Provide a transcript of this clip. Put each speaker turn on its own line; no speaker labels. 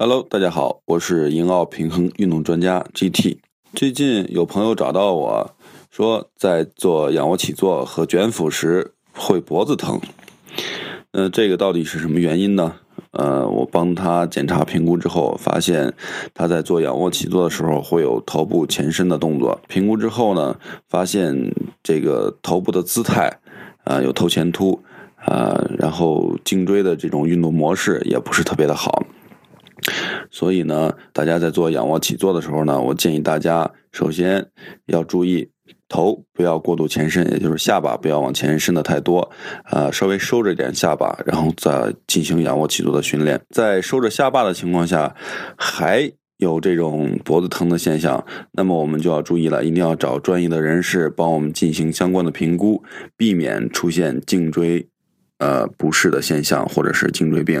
Hello，大家好，我是英奥平衡运动专家 GT。最近有朋友找到我说，在做仰卧起坐和卷腹时会脖子疼。那这个到底是什么原因呢？呃，我帮他检查评估之后，发现他在做仰卧起坐的时候会有头部前伸的动作。评估之后呢，发现这个头部的姿态啊有头前凸啊，然后颈椎的这种运动模式也不是特别的好。所以呢，大家在做仰卧起坐的时候呢，我建议大家首先要注意头不要过度前伸，也就是下巴不要往前伸的太多，啊，稍微收着点下巴，然后再进行仰卧起坐的训练。在收着下巴的情况下，还有这种脖子疼的现象，那么我们就要注意了，一定要找专业的人士帮我们进行相关的评估，避免出现颈椎呃不适的现象或者是颈椎病。